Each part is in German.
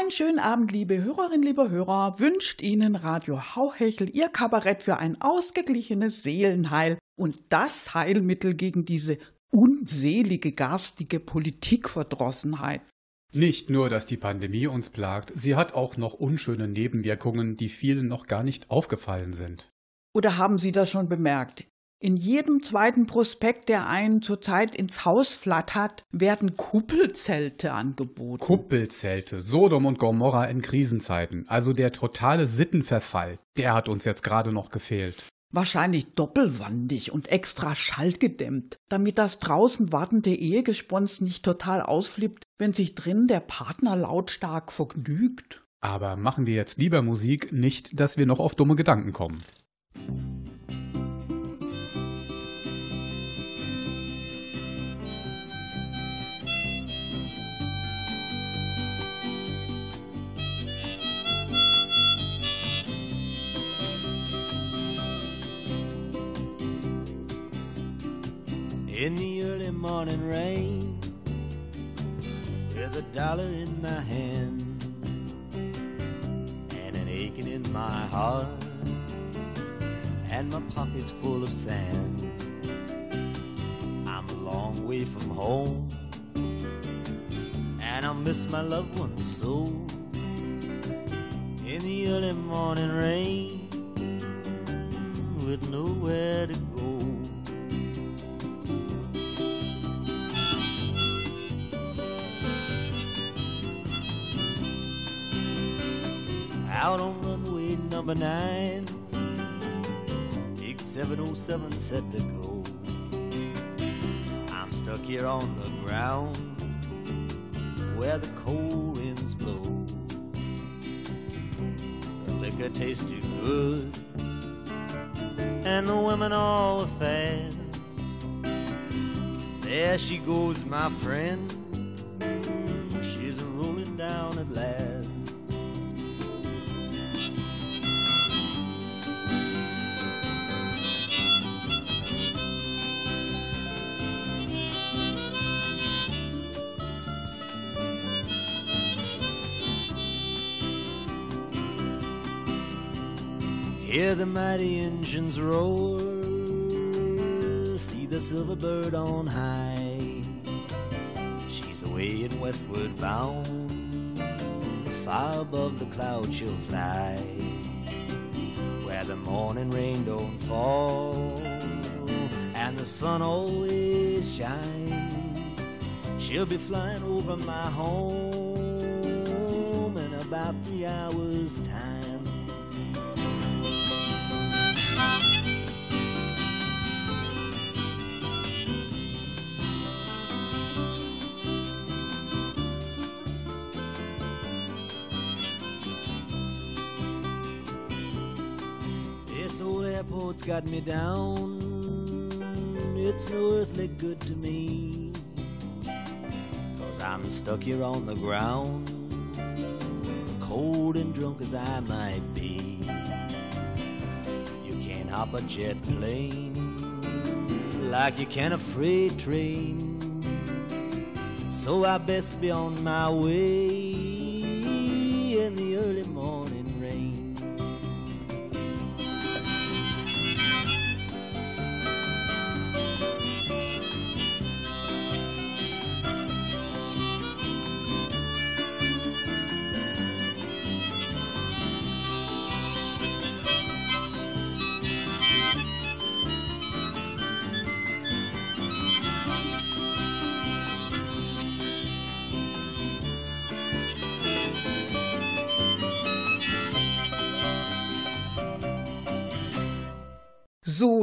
Einen schönen Abend, liebe Hörerinnen, liebe Hörer, wünscht Ihnen Radio Hauhechel Ihr Kabarett für ein ausgeglichenes Seelenheil und das Heilmittel gegen diese unselige, garstige Politikverdrossenheit. Nicht nur, dass die Pandemie uns plagt, sie hat auch noch unschöne Nebenwirkungen, die vielen noch gar nicht aufgefallen sind. Oder haben Sie das schon bemerkt? In jedem zweiten Prospekt, der einen zurzeit ins Haus flattert, werden Kuppelzelte angeboten. Kuppelzelte, Sodom und Gomorra in Krisenzeiten, also der totale Sittenverfall, der hat uns jetzt gerade noch gefehlt. Wahrscheinlich doppelwandig und extra schallgedämmt, damit das draußen wartende Ehegespons nicht total ausflippt, wenn sich drin der Partner lautstark vergnügt. Aber machen wir jetzt lieber Musik, nicht, dass wir noch auf dumme Gedanken kommen. In the early morning rain with a dollar in my hand and an aching in my heart and my pockets full of sand. I'm a long way from home and I miss my loved ones so. In the early morning rain with nowhere to go. Number nine. Big 707 set to go. I'm stuck here on the ground where the cold winds blow. The liquor tastes too good, and the women all are fast. There she goes, my friend. Engines roar, see the silver bird on high. She's away and westward bound, far above the clouds she'll fly, where the morning rain don't fall and the sun always shines. She'll be flying over my home in about three hours' time. Airport's got me down. It's no earthly good to me. Cause I'm stuck here on the ground, cold and drunk as I might a jet plane like you can a freight train. So I best be on my way in the early morning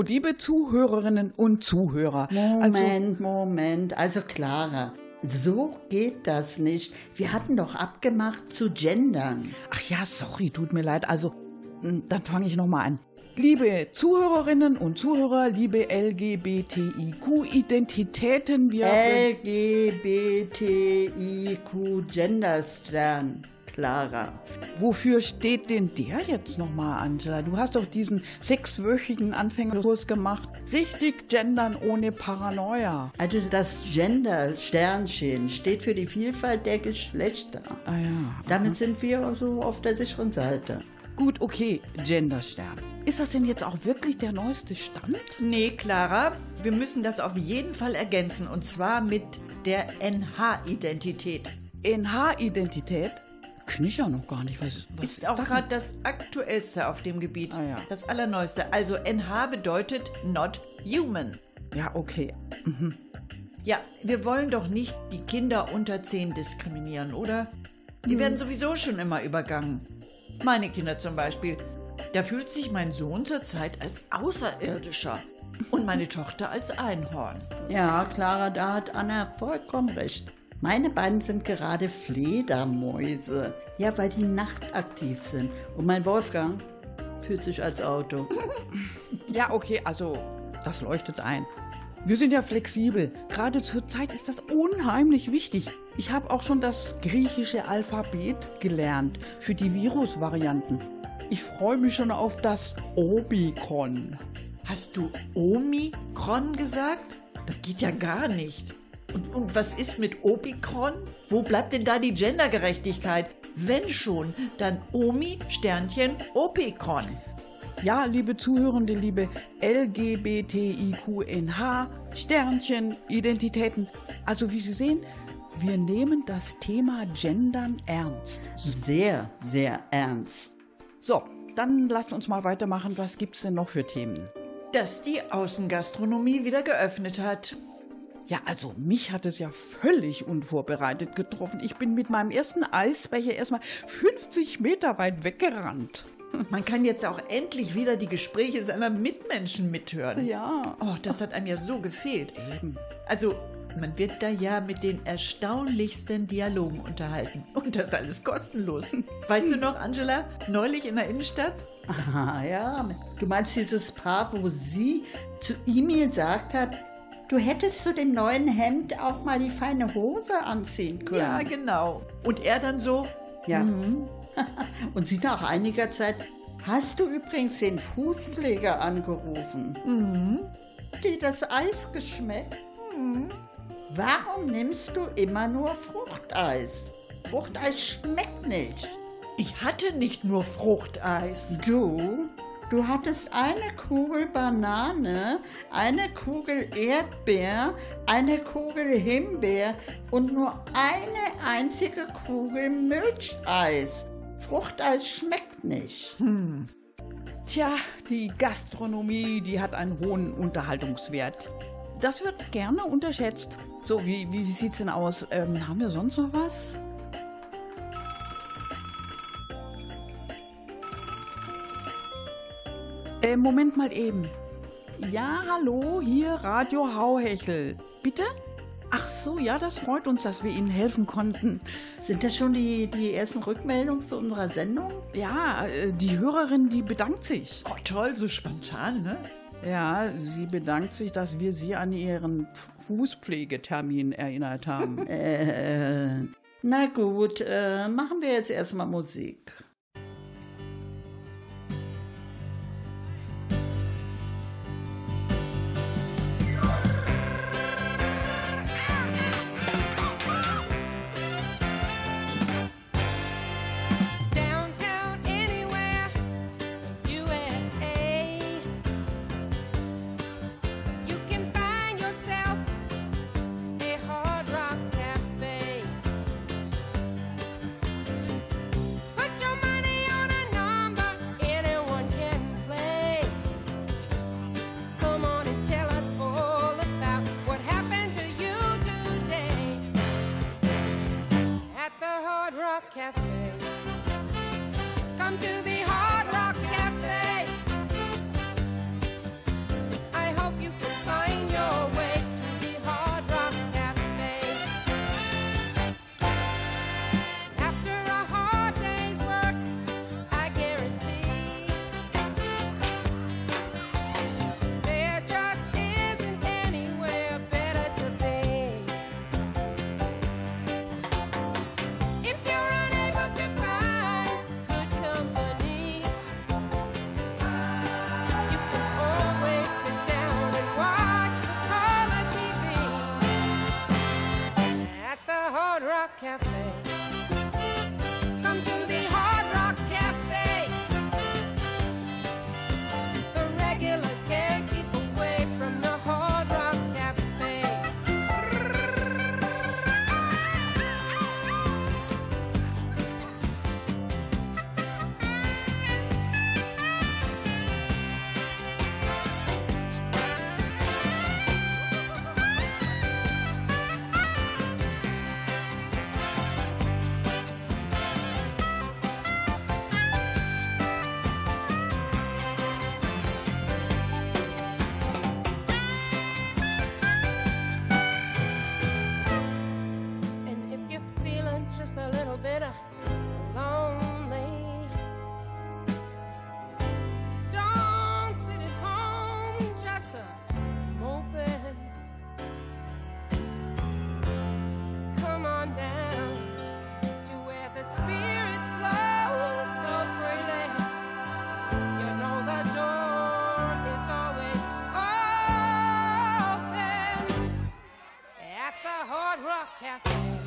liebe Zuhörerinnen und Zuhörer. Also, Moment, Moment. Also Clara, so geht das nicht. Wir hatten doch abgemacht zu gendern. ach ja, sorry, tut mir leid. Also, Hm, Dann fange ich nochmal an. Liebe Zuhörerinnen und Zuhörer, liebe LGBTIQ-Identitäten, wir LGBTIQ Genderstern. Clara. Wofür steht denn der jetzt nochmal, Angela? Du hast doch diesen sechswöchigen Anfängerkurs gemacht. Richtig gendern ohne Paranoia. Also das Gender Sternchen steht für die Vielfalt der Geschlechter. Ah ja. Damit sind wir so auf der sicheren Seite. Gut, okay, Genderstern. Ist das denn jetzt auch wirklich der neueste Stand? Nee, Clara, wir müssen das auf jeden Fall ergänzen und zwar mit der NH-Identität. NH-Identität? Kenn ich ja noch gar nicht. Was, was Ist auch das gerade das aktuellste auf dem Gebiet. Ah, ja. Das allerneueste. Also NH bedeutet not human. Ja, okay. Ja, wir wollen doch nicht die Kinder unter 10 diskriminieren, oder? Die werden sowieso schon immer übergangen. Meine Kinder zum Beispiel. Da fühlt sich mein Sohn zurzeit als Außerirdischer und meine Tochter als Einhorn. Ja, Clara, da hat Anna vollkommen recht. Meine beiden sind gerade Fledermäuse. Ja, weil die nachtaktiv sind. Und mein Wolfgang fühlt sich als Auto. Ja, okay, also das leuchtet ein. Wir sind ja flexibel. Gerade zur Zeit ist das unheimlich wichtig. Ich habe auch schon das griechische Alphabet gelernt für die Virusvarianten. Ich freue mich schon auf das Omikron. Hast du Omikron gesagt? Das geht ja gar nicht. Und, und was ist mit Omikron? Wo bleibt denn da die Gendergerechtigkeit? Wenn schon, dann Omi, Sternchen, Opikron. Ja, liebe Zuhörende, liebe LGBTIQNH, Sternchen, Identitäten. Also wie Sie sehen, wir nehmen das Thema Gendern ernst. Sehr, sehr ernst. So, dann lasst uns mal weitermachen. Was gibt's denn noch für Themen? Dass die Außengastronomie wieder geöffnet hat. Ja, also mich hat es ja völlig unvorbereitet getroffen. Ich bin mit meinem ersten Eisbecher erstmal 50 Meter weit weggerannt. Man kann jetzt auch endlich wieder die Gespräche seiner Mitmenschen mithören. Ja. Oh, das hat einem ja so gefehlt. Also, man wird da ja mit den erstaunlichsten Dialogen unterhalten. Und das alles kostenlos. Weißt du noch, Angela, neulich in der Innenstadt? Ah ja, du meinst dieses Paar, wo sie zu ihm gesagt hat, du hättest zu dem neuen Hemd auch mal die feine Hose anziehen können. Ja, genau. Und er dann so, Ja. Und sie nach einiger Zeit, hast du übrigens den Fußpfleger angerufen? Mhm. Dir das Eis geschmeckt? Mhm. Warum nimmst du immer nur Fruchteis? Fruchteis schmeckt nicht. ich hatte nicht nur Fruchteis. Du? Du hattest eine Kugel Banane, eine Kugel Erdbeer, eine Kugel Himbeer und nur eine einzige Kugel Milcheis. Fruchteis schmeckt nicht. Tja, die Gastronomie, die hat einen hohen Unterhaltungswert. Das wird gerne unterschätzt. So, wie, wie sieht's denn aus? Ähm, haben wir sonst noch was? Äh, Moment mal eben. Ja, hallo, hier Radio Hauhechel. Bitte? Ach so, ja, das freut uns, dass wir Ihnen helfen konnten. Sind das schon die, die ersten Rückmeldungen zu unserer Sendung? Ja, äh, die Hörerin, die bedankt sich. Oh, toll, so spontan, ne? Ja, sie bedankt sich, dass wir sie an ihren Fußpflegetermin erinnert haben. Äh, na gut, äh, machen wir jetzt erstmal Musik. Cafe.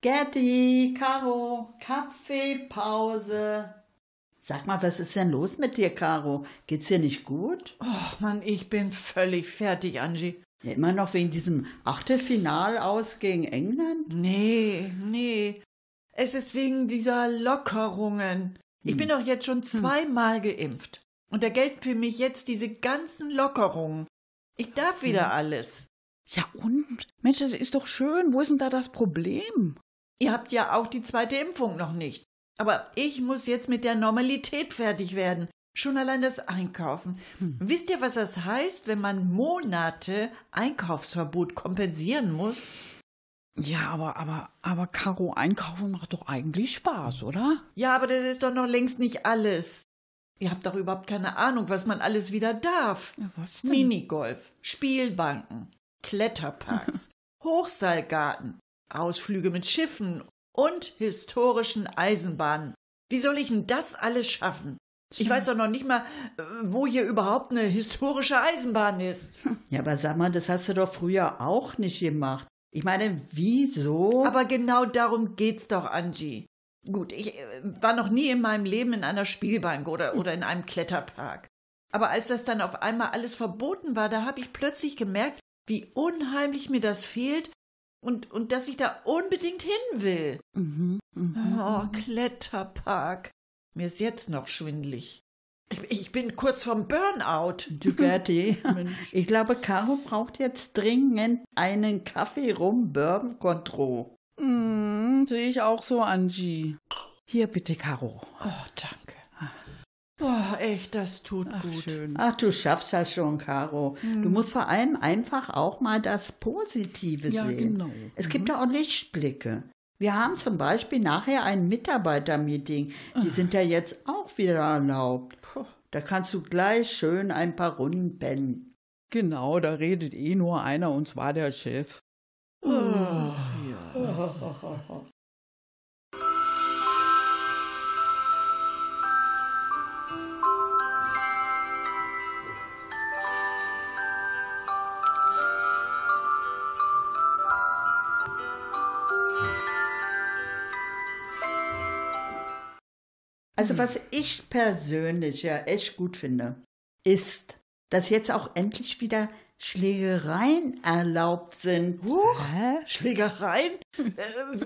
Gerti, Caro, Kaffeepause. Sag mal, was ist denn los mit dir, Caro? Geht's dir nicht gut? Och Mann, ich bin völlig fertig, Angie. Ja, immer noch wegen diesem Achtelfinal aus gegen England? Nee, nee. Es ist wegen dieser Lockerungen. Ich bin doch jetzt schon zweimal geimpft. Und da gelten für mich jetzt diese ganzen Lockerungen. Ich darf wieder alles. Ja und? Mensch, das ist doch schön. Wo ist denn da das Problem? Ihr habt ja auch die zweite Impfung noch nicht. Aber ich muss jetzt mit der Normalität fertig werden. Schon allein das Einkaufen. Wisst ihr, was das heißt, wenn man Monate Einkaufsverbot kompensieren muss? Ja, aber, aber, aber Caro, einkaufen macht doch eigentlich Spaß, oder? Ja, aber das ist doch noch längst nicht alles. Ihr habt doch überhaupt keine Ahnung, was man alles wieder darf. Ja, was denn? Minigolf, Spielbanken, Kletterparks, Hochseilgarten, Ausflüge mit Schiffen und historischen Eisenbahnen. Wie soll ich denn das alles schaffen? Ich weiß doch noch nicht mal, äh, wo hier überhaupt eine historische Eisenbahn ist. Ja, aber sag mal, das hast du doch früher auch nicht gemacht. Ich meine, wieso? Aber genau darum geht's doch, Angie. Gut, ich äh, war noch nie in meinem Leben in einer Spielbank oder, oder in einem Kletterpark. Aber als das dann auf einmal alles verboten war, da habe ich plötzlich gemerkt, wie unheimlich mir das fehlt und, und dass ich da unbedingt hin will. Mhm, mhm. Oh, Kletterpark. Mir ist jetzt noch schwindlig. Ich, ich bin kurz vom Burnout. Du Gerti, ich glaube, Caro braucht jetzt dringend einen Kaffee rum Bourbon Contro. Mm, Sehe ich auch so, Angie. Hier bitte, Caro. Oh, danke. Oh, echt, das tut Ach, gut. schön. Ach, du schaffst das schon, Caro. Du musst vor allem einfach auch mal das Positive Ja, sehen. genau. Es gibt ja auch Lichtblicke. Wir haben zum Beispiel nachher ein Mitarbeitermeeting. Die sind ja jetzt auch wieder erlaubt. Puh, Da kannst du gleich schön ein paar Runden pennen. Genau, da redet eh nur einer und zwar der Chef. Oh, ja. Also was ich persönlich ja echt gut finde, ist, dass jetzt auch endlich wieder Schlägereien erlaubt sind. Hä? Schlägereien? äh,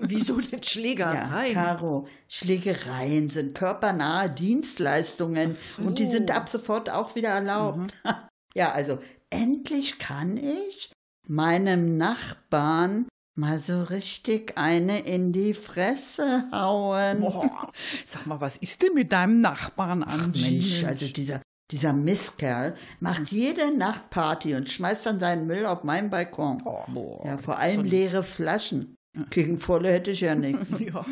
wieso denn Ja, Schlägereien? Caro, Schlägereien sind körpernahe Dienstleistungen und die sind ab sofort auch wieder erlaubt. Ja, also endlich kann ich meinem Nachbarn mal so richtig eine in die Fresse hauen. Boah, sag mal, was ist denn mit deinem Nachbarn, Angie? Mensch, also dieser, dieser Mistkerl macht jede Nacht Party und schmeißt dann seinen Müll auf meinen Balkon. Boah, Ja, vor allem leere Flaschen. Gegen Volle hätte ich ja nichts. Ja.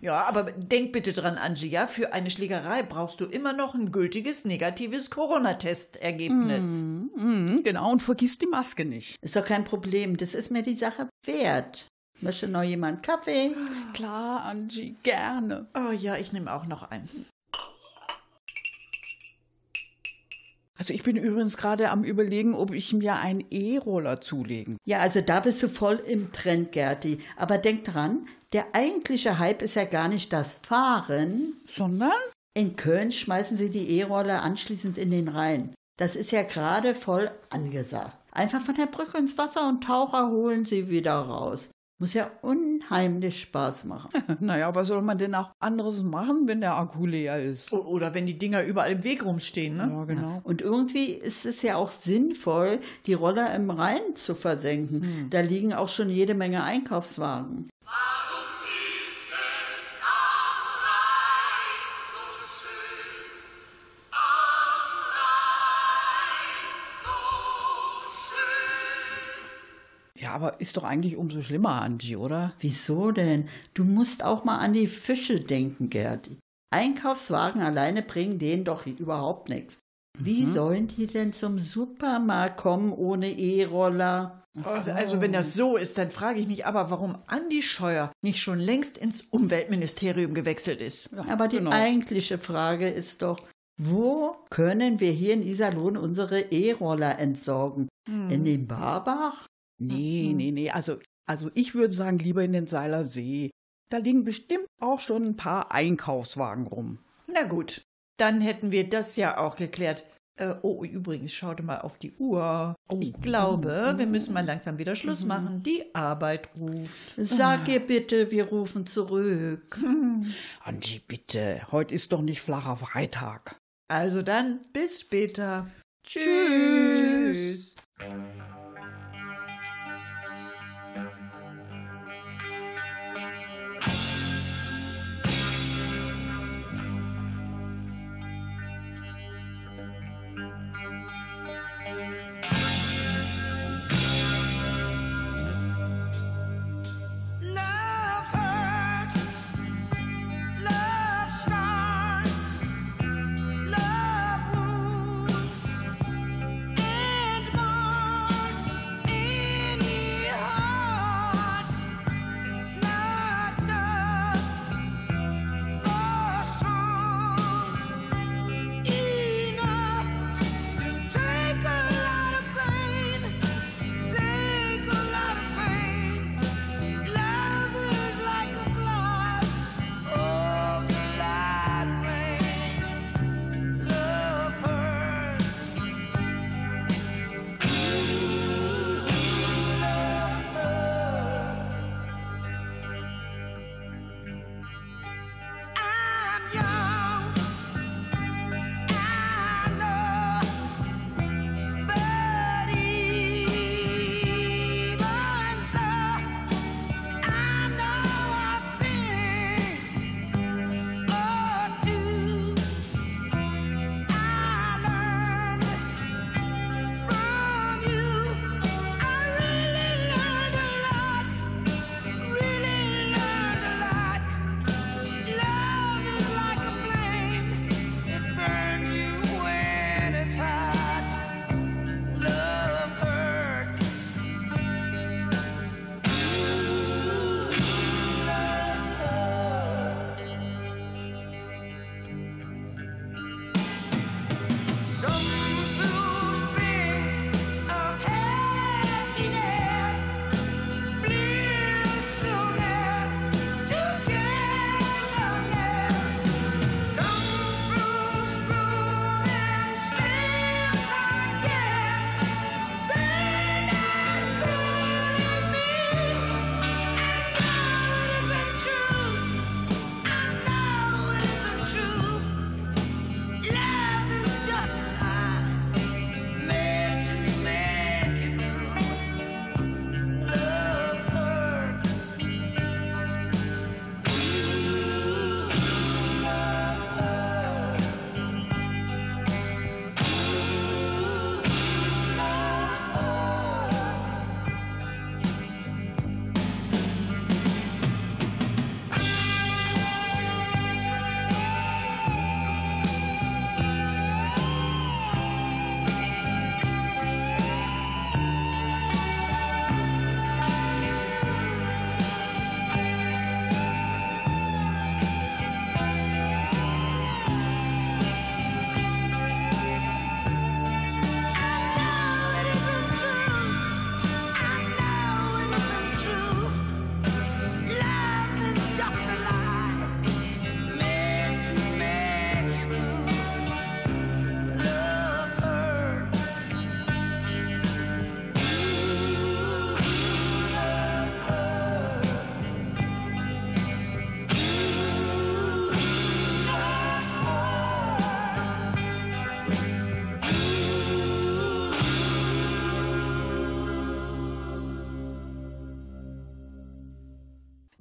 ja, aber denk bitte dran, Angie, ja, für eine Schlägerei brauchst du immer noch ein gültiges negatives Corona-Testergebnis. Mhm, genau, und vergiss die Maske nicht. Ist doch kein Problem. Das ist mir die Sache wert. Möchte noch jemand Kaffee? Klar, Angie, gerne. Oh ja, ich nehme auch noch einen. Also ich bin übrigens gerade am überlegen, ob ich mir einen E-Roller zulegen. Ja, also da bist du voll im Trend, Gerti. Aber denk dran, der eigentliche Hype ist ja gar nicht das Fahren. Sondern? In Köln schmeißen sie die E-Roller anschließend in den Rhein. Das ist ja gerade voll angesagt. Einfach von der Brücke ins Wasser und Taucher holen sie wieder raus. Muss ja unheimlich Spaß machen. Naja, was soll man denn auch anderes machen, wenn der Akku leer ist? Oder wenn die Dinger überall im Weg rumstehen, ne? Ja, genau. Und irgendwie ist es ja auch sinnvoll, die Roller im Rhein zu versenken. Da liegen auch schon jede Menge Einkaufswagen. Ja, aber ist doch eigentlich umso schlimmer, Angie, oder? Wieso denn? Du musst auch mal an die Fische denken, Gerdi. Einkaufswagen alleine bringen denen doch überhaupt nichts. Wie sollen die denn zum Supermarkt kommen ohne E-Roller? Oh, Also wenn das so ist, dann frage ich mich aber, warum Andi Scheuer nicht schon längst ins Umweltministerium gewechselt ist. Aber die genau. eigentliche Frage ist doch, wo können wir hier in Iserlohn unsere E-Roller entsorgen? In den Barbach? Nee, nee, nee. Also, also ich würde sagen, lieber in den Seiler See. Da liegen bestimmt auch schon ein paar Einkaufswagen rum. Na gut, dann hätten wir das ja auch geklärt. Äh, oh, übrigens, schaute mal auf die Uhr. Ich glaube, wir müssen mal langsam wieder Schluss machen. Die Arbeit ruft. Sag ihr bitte, wir rufen zurück. Angie, bitte. Heute ist doch nicht flacher Freitag. Also dann, bis später. Tschüss. Love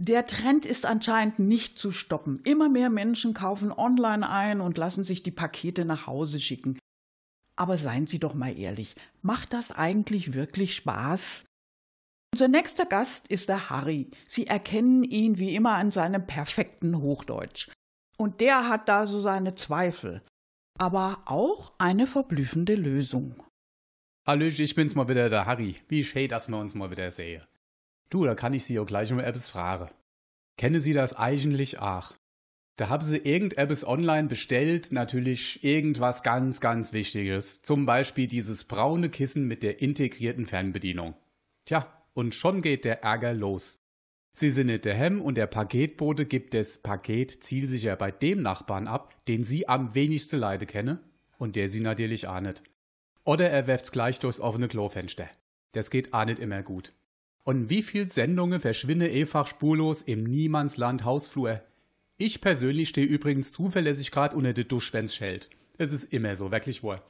Der Trend ist anscheinend nicht zu stoppen. Immer mehr Menschen kaufen online ein und lassen sich die Pakete nach Hause schicken. Aber seien Sie doch mal ehrlich, macht das eigentlich wirklich Spaß? Unser nächster Gast ist der Harry. Sie erkennen ihn wie immer an seinem perfekten Hochdeutsch. Und der hat da so seine Zweifel. Aber auch eine verblüffende Lösung. Hallöchen, ich bin's mal wieder, der Harry. Wie schön, dass wir uns mal wieder sehen. Du, da kann ich Sie auch gleich um etwas fragen. Kennen Sie das eigentlich auch? Da haben Sie irgendetwas online bestellt, natürlich irgendwas ganz, ganz Wichtiges. Zum Beispiel dieses braune Kissen mit der integrierten Fernbedienung. Tja, und schon geht der Ärger los. Sie sind nicht der Hemm und der Paketbote gibt das Paket zielsicher bei dem Nachbarn ab, den Sie am wenigsten Leide kennen und der Sie natürlich nicht. Oder er werft's gleich durchs offene Klofenster. Das geht nicht immer gut. Und wie viel Sendungen verschwinden einfach spurlos im Niemandsland Hausflur? Ich persönlich stehe übrigens zuverlässig grad unter der Dusch, wenn's schellt. Es ist immer so, wirklich wohl.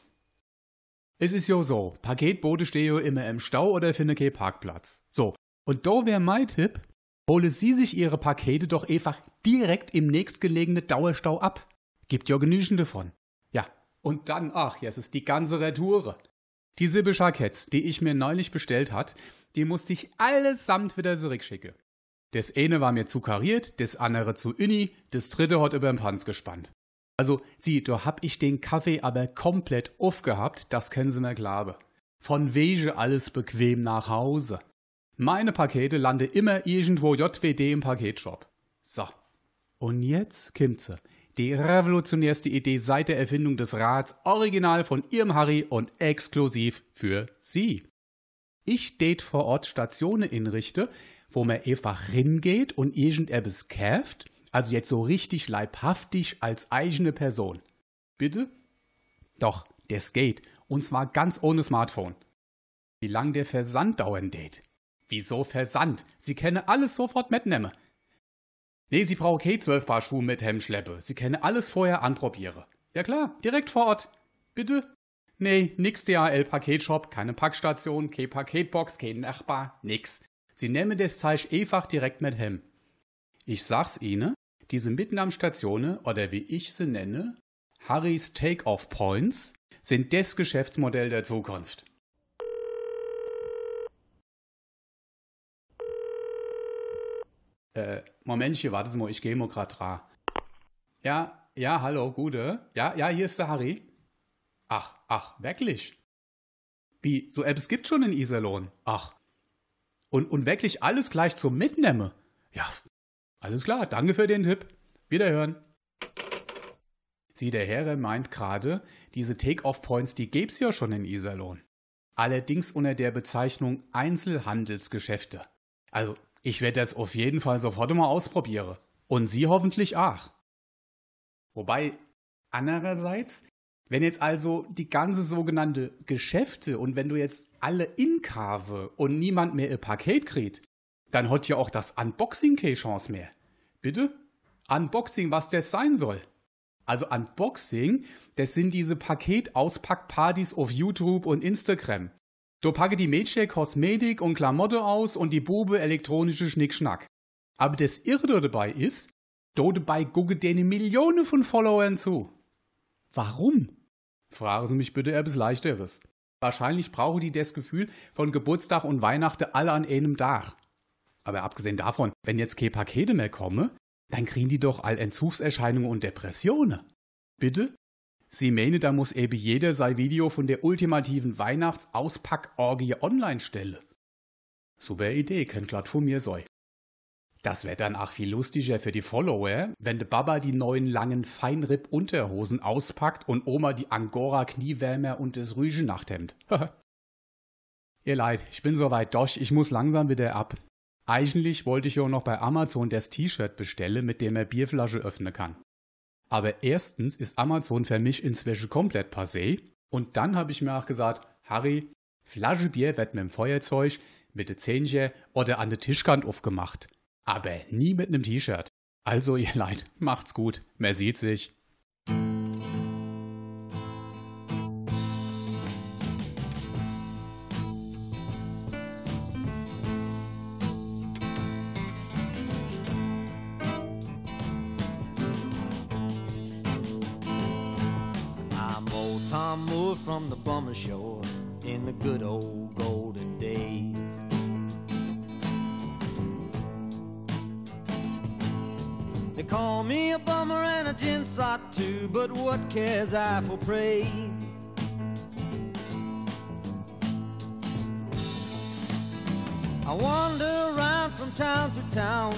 Es ist jo so, Paketboote stehen jo immer im Stau oder finden keinen Parkplatz. So, und da wär mein Tipp, hole Sie sich Ihre Pakete doch einfach direkt im nächstgelegenen Dauerstau ab. Gibt ja genügend davon. Ja, und dann, ach, jetzt ist die ganze Retoure. Die Sippe Schaketts, die ich mir neulich bestellt hat, die musste ich allesamt wieder zurückschicken. Das eine war mir zu kariert, das andere zu uni, das dritte hat über den Panz gespannt. Also, sieh, da hab ich den Kaffee aber komplett aufgehabt, das können Sie mir glauben. Von wege alles bequem nach Hause. Meine Pakete lande immer irgendwo JWD im Paketshop. So. Und jetzt sie. Die revolutionärste Idee seit der Erfindung des Rads, original von Ihrem Harry und exklusiv für Sie. Ich date vor Ort Stationen inrichte, wo man einfach hingeht und irgendetwas kauft, also jetzt so richtig leibhaftig als eigene Person. Bitte? Doch, das geht. Und zwar ganz ohne Smartphone. Wie lang der Versand dauern geht? Wieso Versand? Sie können alles sofort mitnehmen. Nee, Sie brauchen keine zwölf Paar Schuhe mit Hemmschleppe. Sie können alles vorher anprobieren. Ja klar, direkt vor Ort. Bitte? Nee, nix DHL-Paketshop, keine Packstation, keine Paketbox, kein Nachbar, nix. Sie nehmen das Zeug einfach direkt mit Hemm. Ich sag's Ihnen, diese Mitnahmstationen, oder wie ich sie nenne, Harrys Take-Off Points, sind das Geschäftsmodell der Zukunft. Äh, Momentchen, warten Sie mal, ich gehe mal grad dran. Ja, ja, hallo, Gude. Ja, ja, hier ist der Harry. Ach, ach, wirklich? Wie, so etwas gibt schon in Iserlohn? Ach. Und, und wirklich alles gleich zum Mitnehmen? Ja, alles klar, danke für den Tipp. Wiederhören. Sie, der Herr meint gerade, diese Take-Off-Points, die gäb's ja schon in Iserlohn. Allerdings unter der Bezeichnung Einzelhandelsgeschäfte. Also, ich werde das auf jeden Fall sofort mal ausprobieren. Und Sie hoffentlich auch. Wobei, andererseits, wenn jetzt also die ganze sogenannte Geschäfte und wenn du jetzt alle inkave und niemand mehr ihr Paket kriegt, dann hat ja auch das Unboxing keine Chance mehr. Bitte? Unboxing, was das sein soll. Also Unboxing, das sind diese Paketauspackpartys auf YouTube und Instagram. Du packe die Mädchen Kosmetik und Klamotte aus und die Bube elektronische Schnickschnack. Aber das Irre dabei ist, do dabei gucke denen Millionen von Followern zu. Warum? Fragen Sie mich bitte etwas Leichteres. Wahrscheinlich brauchen die das Gefühl von Geburtstag und Weihnachten alle an einem Tag. Aber abgesehen davon, wenn jetzt keine Pakete mehr kommen, dann kriegen die doch all Entzugserscheinungen und Depressionen. Bitte? Sie meinen, da muss eben jeder sein Video von der ultimativen Weihnachtsauspack-Orgie online stellen. Super Idee, kennt glatt von mir sei. Das wäre dann auch viel lustiger für die Follower, wenn de Baba die neuen langen Feinripp-Unterhosen auspackt und Oma die Angora-Kniewärmer und das Rüschennachthemd. Ihr Leid, ich bin soweit durch, ich muss langsam wieder ab. Eigentlich wollte ich ja noch bei Amazon das T-Shirt bestellen, mit dem er Bierflasche öffnen kann. Aber erstens ist Amazon für mich inzwischen komplett passé. Und dann habe ich mir auch gesagt, Harry, Flasche Bier wird mit dem Feuerzeug, mit der Zähnchen oder an der Tischkant aufgemacht. Aber nie mit einem T-Shirt. Also ihr Leid, macht's gut. Man sieht sich. From the bummer shore in the good old golden days. They call me a bummer and a gin ginsot too, but what cares I for praise? I wander around from town to town,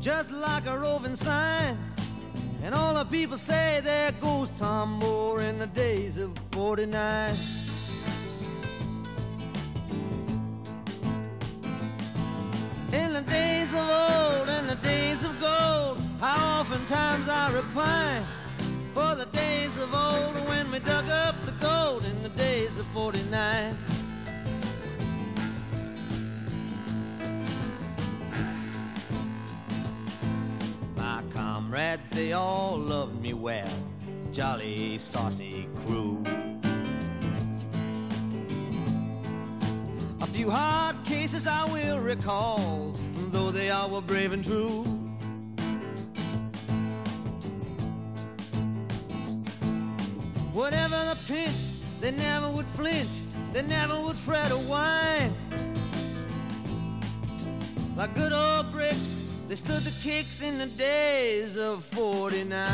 just like a roving sign. And all the people say there goes Tom Moore in the days of 49. In the days of old, in the days of gold, how oftentimes I repine for the days of old when we dug they all loved me well, jolly saucy crew. A few hard cases I will recall, though they all were brave and true. Whatever the pinch, they never would flinch, they never would fret or whine. Like good old they stood the kicks in the days of 49.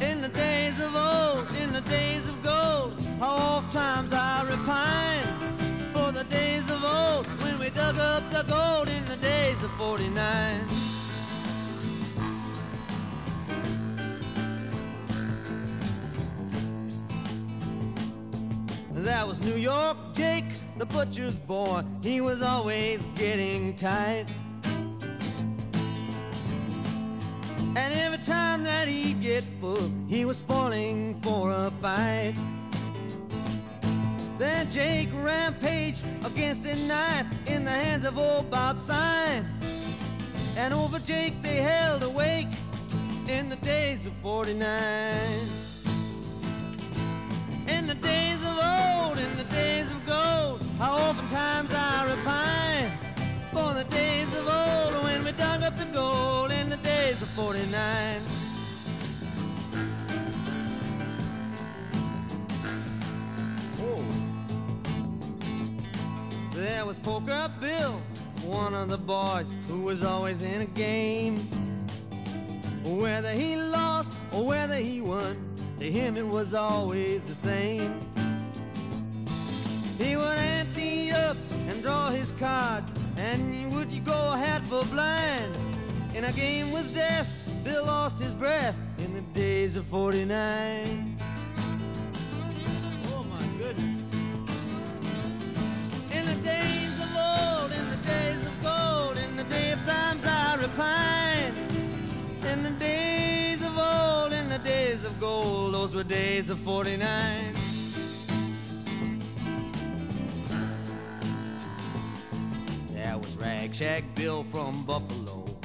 In the days of old, in the days of gold, how oft times I repine for the days of old when we dug up the gold in the days of 49. That was New York Jake, the butcher's boy. He was always getting tight. And every time that he'd get full, he was spoiling for a fight. Then Jake rampaged against a knife in the hands of old Bob Sign. And over Jake they held a wake in the days of 49. In the days of old, in the days of gold, how oftentimes I repine for the days of old when we dug up the gold in the days of 49. Oh. There was Poker Bill, one of the boys who was always in a game. Whether he lost or whether he won, to him it was always the same. He would up and draw his cards, and would you go hat for blind? In a game with death, Bill lost his breath in the days of 49. Oh my goodness. In the days of old, in the days of gold, in the day of times I repine. In the days of old, in the days of gold, those were days of 49. Rag Shack Bill from Buffalo.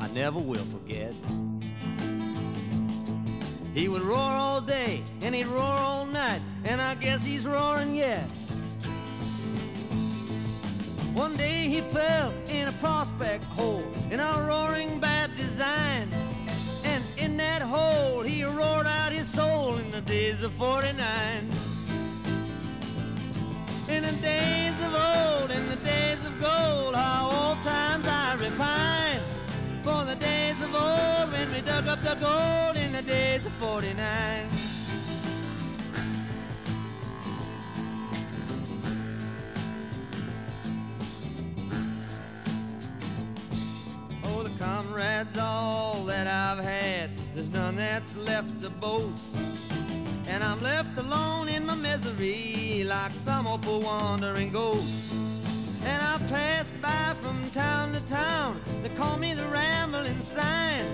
I never will forget. He would roar all day and he'd roar all night, and I guess he's roaring yet. One day he fell in a prospect hole in a roaring bad design. And in that hole he roared out his soul in the days of 49. In the days of old, in the days of gold, how old times I repine. For the days of old when we dug up the gold in the days of 49. Oh, the comrades, all that I've had, there's none that's left to boast. And I'm left alone in my misery, like some poor wandering ghost. And I pass by from town to town, they call me the rambling sign.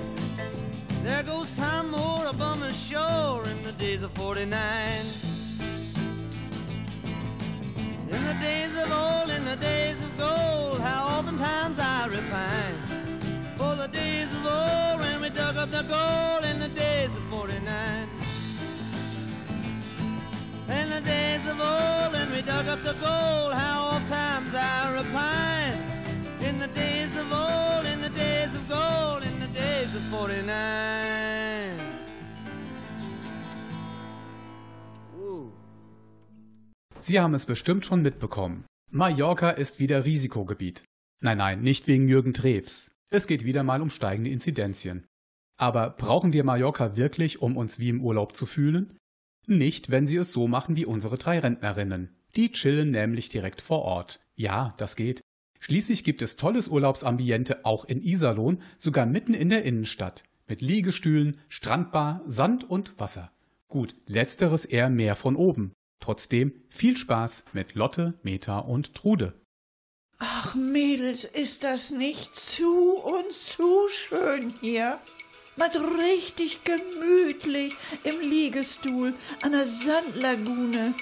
There goes Tom Moore up on the shore in the days of 49. In the days of old, in the days of gold, how oftentimes I repine. For the days of old when we dug up the gold in the days of 49. days of old and we dug up the gold. How oft times I repine in the days of old, in the days of gold, in the days of 49. Sie haben es bestimmt schon mitbekommen. Mallorca ist wieder Risikogebiet. Nein, nein, nicht wegen Jürgen Treves. Es geht wieder mal um steigende Inzidenzien. Aber brauchen wir Mallorca wirklich, um uns wie im Urlaub zu fühlen? Nicht, wenn sie es so machen wie unsere drei Rentnerinnen. Die chillen nämlich direkt vor Ort. Ja, das geht. Schließlich gibt es tolles Urlaubsambiente auch in Iserlohn, sogar mitten in der Innenstadt. Mit Liegestühlen, Strandbar, Sand und Wasser. Gut, letzteres eher mehr von oben. Trotzdem viel Spaß mit Lotte, Meta und Trude. Ach, Mädels, ist das nicht zu und zu schön hier? Mal so richtig gemütlich im Liegestuhl an der Sandlagune.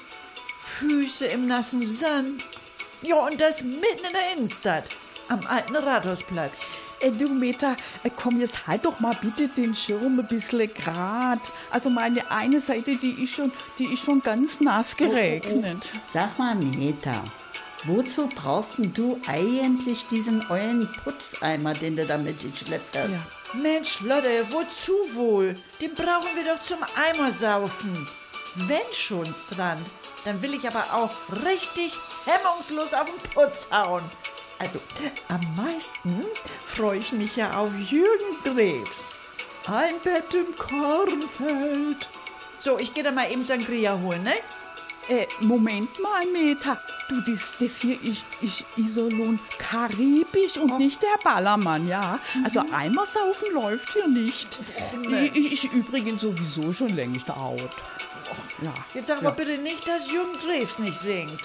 Füße im nassen Sand. Ja, und das mitten in der Innenstadt, am alten Rathausplatz. Ey, du Meta, äh, komm, jetzt halt doch mal bitte den Schirm ein bisschen grad. Also meine eine Seite, die ist schon, die ist schon ganz nass geregnet. Sag mal, Meta, wozu brauchst du eigentlich diesen ollen Putzeimer, den du da mitgeschleppt hast? Ja. Mensch, Lotte, wozu wohl? Den brauchen wir doch zum Eimersaufen. Wenn schon Strand, dann will ich aber auch richtig hemmungslos auf den Putz hauen. Also, am meisten freue ich mich ja auf Jürgen Drews. Ein Bett im Kornfeld. So, ich gehe da mal eben Sangria holen, ne? Äh, Moment mal, Meta. Du, das, das hier ist, ist Iserlohn karibisch und nicht der Ballermann, ja? Also einmal saufen läuft hier nicht. Ich, ich, ich übrigens sowieso schon längst out. Ja. Jetzt sag mal bitte nicht, dass Jürgen Drews nicht singt.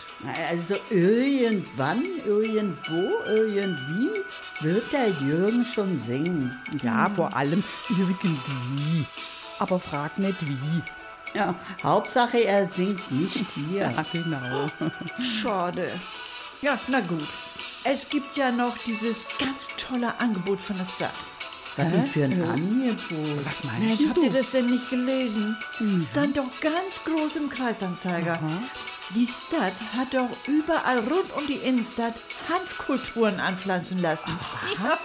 Also irgendwann, irgendwo, irgendwie wird der Jürgen schon singen. Ja, vor allem irgendwie. Aber frag nicht wie. Ja, Hauptsache er singt nicht hier. Ja, genau. Schade. Ja, na gut. Es gibt ja noch dieses ganz tolle Angebot von der Stadt. Was denn für ein Angebot? Was meinst Mensch, habt du? ihr das denn nicht gelesen? Stand doch ganz groß im Kreisanzeiger. Die Stadt hat doch überall rund um die Innenstadt Hanfkulturen anpflanzen lassen.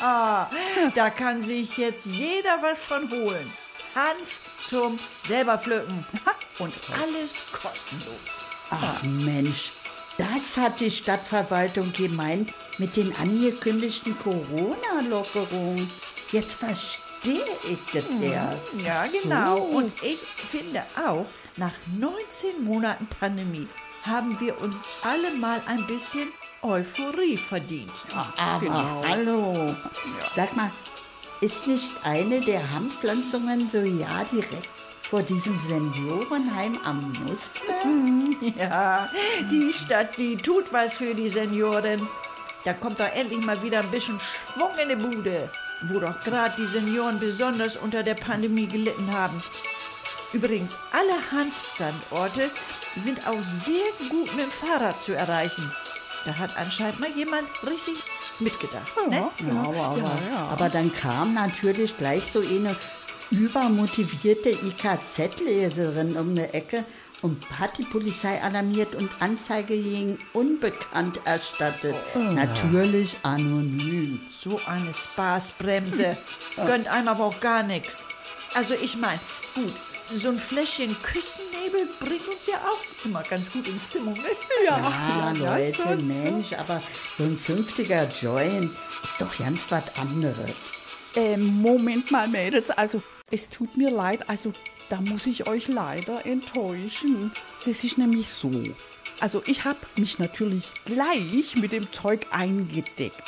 Ja, da kann sich jetzt jeder was von holen. Hanf zum selber pflücken. Und alles kostenlos. Ach Mensch, das hat die Stadtverwaltung gemeint mit den angekündigten Corona-Lockerungen. Jetzt verstehe ich das erst. Ja, genau. Und ich finde auch, nach 19 Monaten Pandemie haben wir uns alle mal ein bisschen Euphorie verdient. Aber hallo, sag mal, ist nicht eine der Hanfpflanzungen so ja direkt vor diesem Seniorenheim am Muster? Ja, die Stadt, die tut was für die Senioren. Da kommt doch endlich mal wieder ein bisschen Schwung in die Bude, wo doch gerade die Senioren besonders unter der Pandemie gelitten haben. Übrigens, alle Hanfstandorte sind auch sehr gut mit dem Fahrrad zu erreichen. Da hat anscheinend mal jemand richtig mitgedacht. Ne? Ja, aber, aber, aber dann kam natürlich gleich so eine übermotivierte IKZ-Leserin um eine Ecke und hat die Polizei alarmiert und Anzeige gegen Unbekannt erstattet. Natürlich anonym. So eine Spaßbremse. Gönnt einem aber auch gar nichts. Also ich meine, gut, so ein Fläschchen Küstennebel bringt uns ja auch immer ganz gut in Stimmung. Ne? Ja, Leute, schon so. Mensch, aber so ein zünftiger Joint ist doch ganz was anderes. Ähm, Moment mal, Mädels, also es tut mir leid, also da muss ich euch leider enttäuschen. Es ist nämlich so. Also ich habe mich natürlich gleich mit dem Zeug eingedeckt.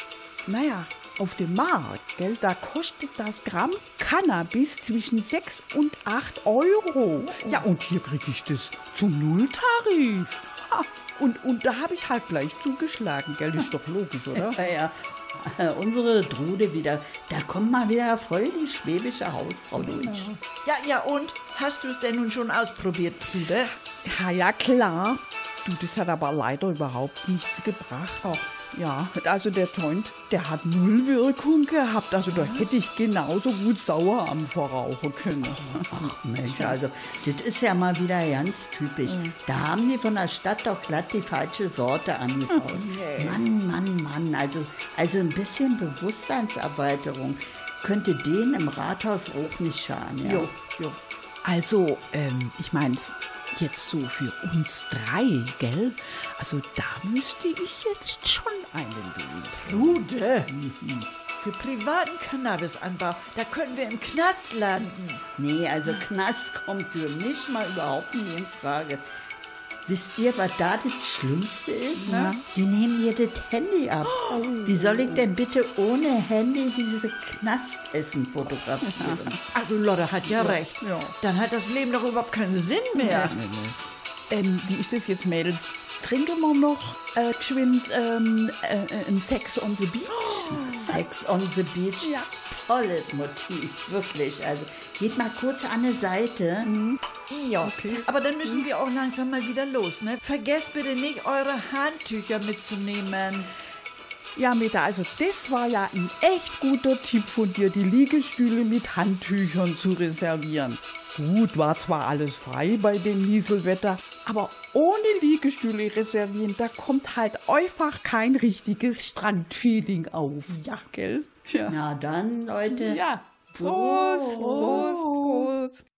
Naja, auf dem Markt, gell, da kostet das Gramm Cannabis zwischen 6 und 8 Euro. Ja, und hier kriege ich das zum Nulltarif. Ha, und, und da habe ich halt gleich zugeschlagen, gell, ist doch logisch, oder? Ja, ja. Unsere Trude wieder, da kommt mal wieder voll die schwäbische Hausfrau durch. Ja, ja, und? Hast du es denn nun schon ausprobiert, Bruder? Ja, ja, klar. Du, das hat aber leider überhaupt nichts gebracht. Ja, also der Joint, der hat null Wirkung gehabt. Also da hätte ich genauso gut Sauerampfer rauchen können. Ach Mensch, also das ist ja mal wieder ganz typisch. Da haben die von der Stadt doch glatt die falsche Sorte angebaut. Mann, Mann, Mann, also, also ein bisschen Bewusstseinserweiterung könnte denen im Rathaus auch nicht schaden. Ja? Jo, jo. Also, ähm, ich meine, jetzt so für uns drei, gell? Also da müsste ich jetzt schon einen lösen. Lude! Für privaten Cannabisanbau, da können wir im Knast landen. Nee, also Knast kommt für mich mal überhaupt nicht in Frage. Wisst ihr, was da das Schlimmste ist? Ja. Die nehmen mir das Handy ab. Wie soll ich denn bitte ohne Handy diese Knastessen fotografieren? Also Lotte hat ja, recht. ja. Dann hat das Leben doch überhaupt keinen Sinn mehr. Ähm, wie ist das jetzt, Mädels? Trinken wir noch äh, geschwind ähm, äh, äh, ein Sex on the Beach? Sex on the Beach. Ja. Tolles Motiv, wirklich. Also geht mal kurz an die Seite. Ja, aber dann müssen wir auch langsam mal wieder los. Ne? Vergesst bitte nicht, eure Handtücher mitzunehmen. Ja, Meta, also das war ja ein echt guter Tipp von dir, die Liegestühle mit Handtüchern zu reservieren. Gut, war zwar alles frei bei dem Nieselwetter, aber ohne Liegestühle reservieren, da kommt halt einfach kein richtiges Strandfeeling auf. Ja, gell? Ja. Na dann, Leute. Ja. Prost, Prost, Prost. Here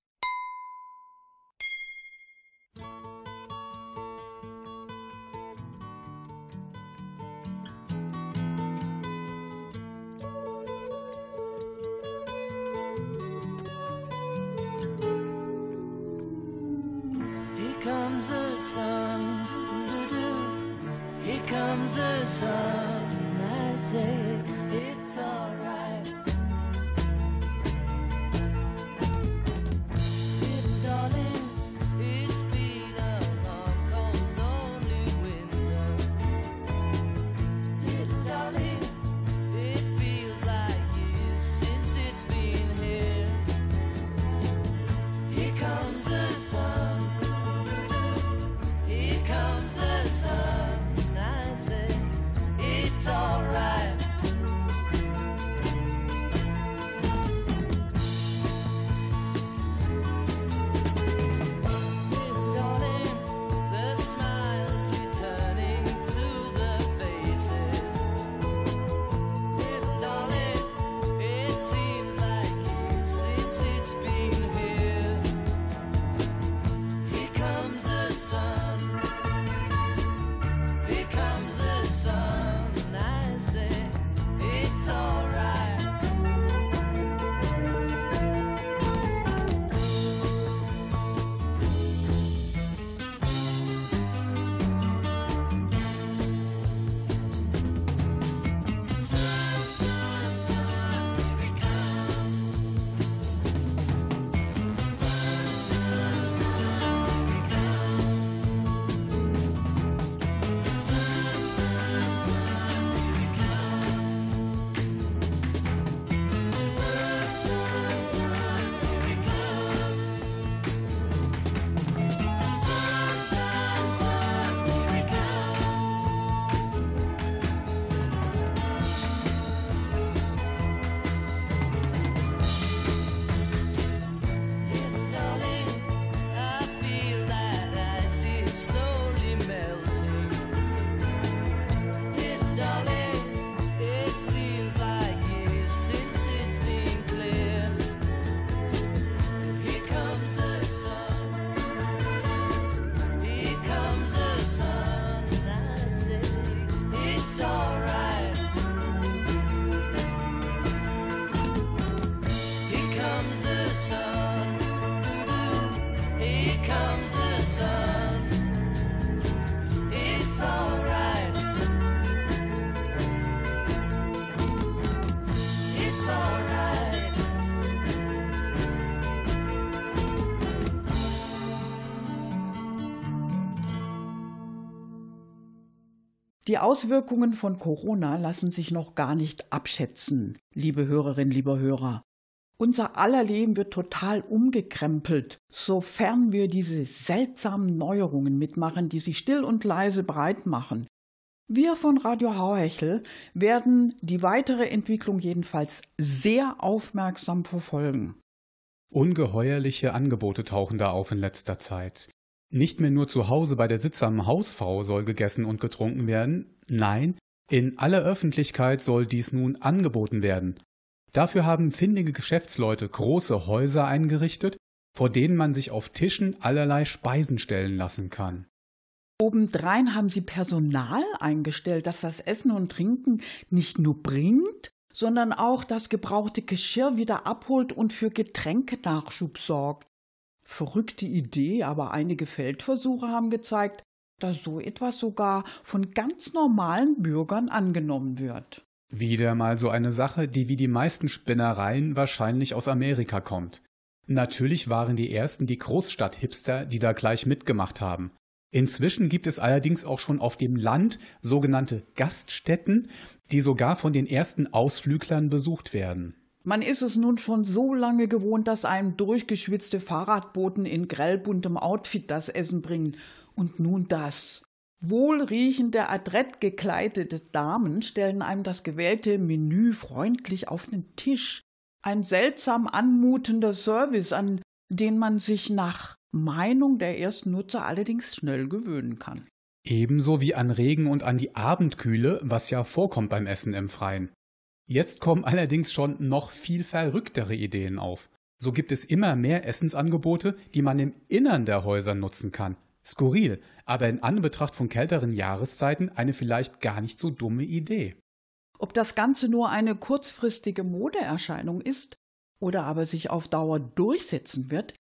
Die Auswirkungen von Corona lassen sich noch gar nicht abschätzen, liebe Hörerinnen, lieber Hörer. Unser aller Leben wird total umgekrempelt, sofern wir diese seltsamen Neuerungen mitmachen, die sich still und leise breit machen. Wir von Radio Hauhechel werden die weitere Entwicklung jedenfalls sehr aufmerksam verfolgen. Ungeheuerliche Angebote tauchen da auf in letzter Zeit. Nicht mehr nur zu Hause bei der sittsamen Hausfrau soll gegessen und getrunken werden, nein, in aller Öffentlichkeit soll dies nun angeboten werden. Dafür haben findige Geschäftsleute große Häuser eingerichtet, vor denen man sich auf Tischen allerlei Speisen stellen lassen kann. Obendrein haben sie Personal eingestellt, das das Essen und Trinken nicht nur bringt, sondern auch das gebrauchte Geschirr wieder abholt und für Getränkenachschub sorgt. Verrückte Idee, aber einige Feldversuche haben gezeigt, dass so etwas sogar von ganz normalen Bürgern angenommen wird. Wieder mal so eine Sache, die wie die meisten Spinnereien wahrscheinlich aus Amerika kommt. Natürlich waren die ersten die Großstadt-Hipster, die da gleich mitgemacht haben. Inzwischen gibt es allerdings auch schon auf dem Land sogenannte Gaststätten, die sogar von den ersten Ausflüglern besucht werden. Man ist es nun schon so lange gewohnt, dass einem durchgeschwitzte Fahrradboten in grellbuntem Outfit das Essen bringen. Und nun das. Wohlriechende, adrett gekleidete Damen stellen einem das gewählte Menü freundlich auf den Tisch. Ein seltsam anmutender Service, an den man sich nach Meinung der ersten Nutzer allerdings schnell gewöhnen kann. Ebenso wie an Regen und an die Abendkühle, was ja vorkommt beim Essen im Freien. Jetzt kommen allerdings schon noch viel verrücktere Ideen auf. So gibt es immer mehr Essensangebote, die man im Innern der Häuser nutzen kann. Skurril, aber in Anbetracht von kälteren Jahreszeiten eine vielleicht gar nicht so dumme Idee. Ob das Ganze nur eine kurzfristige Modeerscheinung ist oder aber sich auf Dauer durchsetzen wird,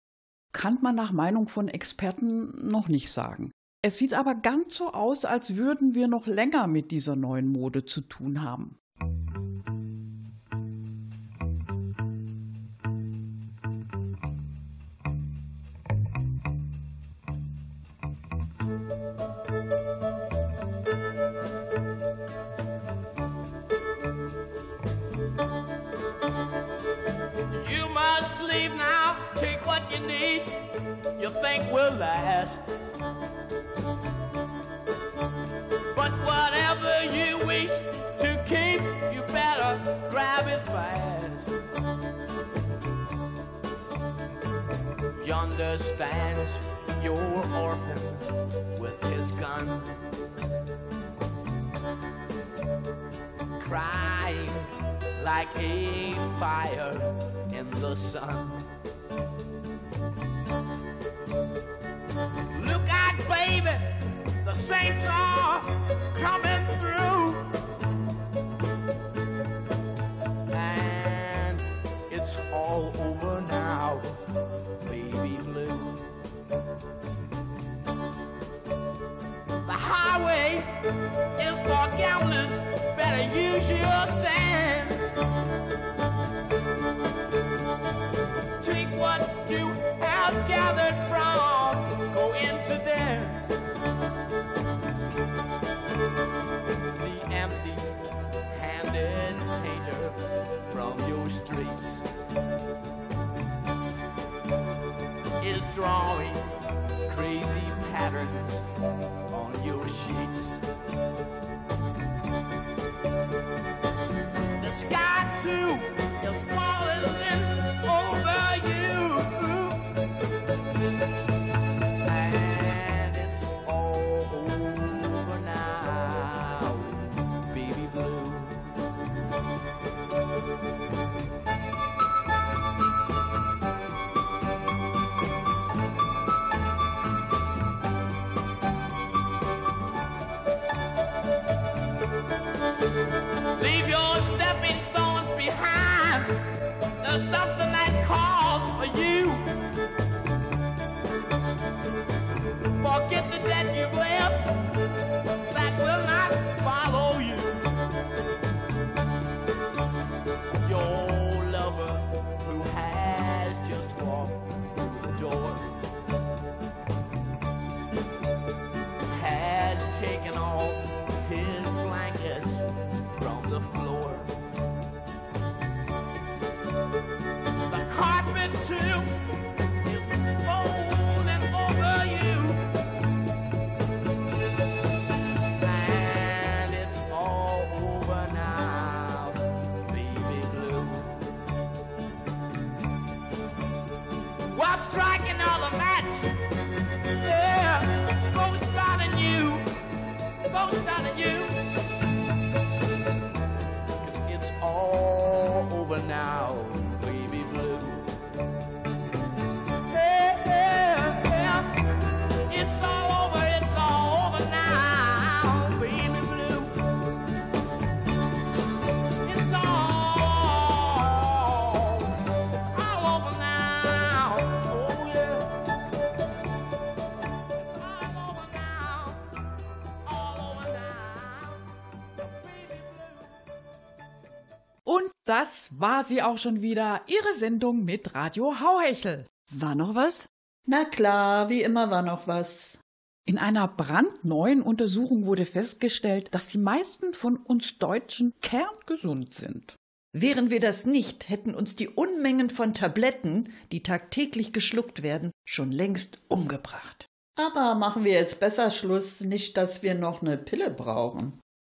kann man nach Meinung von Experten noch nicht sagen. Es sieht aber ganz so aus, als würden wir noch länger mit dieser neuen Mode zu tun haben. You think will last. But whatever you wish to keep, you better grab it fast. Yonder stands your orphan with his gun. Crying like a fire in the sun. Saints are coming through. And it's all over now, baby blue. The highway is for gamblers, better use your sense. Is drawing crazy patterns on your sheets. There's something sie auch schon wieder, Ihre Sendung mit Radio Hauhechel. War noch was? Na klar, wie immer war noch was. In einer brandneuen Untersuchung wurde festgestellt, dass die meisten von uns Deutschen kerngesund sind. Wären wir das nicht, hätten uns die Unmengen von Tabletten, die tagtäglich geschluckt werden, schon längst umgebracht. Aber machen wir jetzt besser Schluss, nicht, dass wir noch eine Pille brauchen.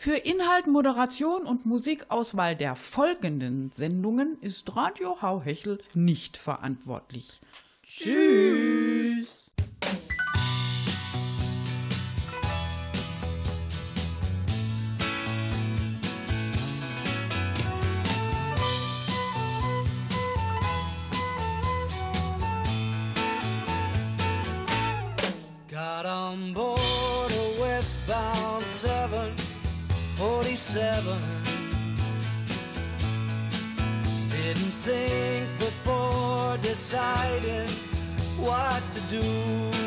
Für Inhalt, Moderation und Musikauswahl der folgenden Sendungen ist Radio Hauhechel nicht verantwortlich. Tschüss. Got on board 747. Didn't think before deciding what to do.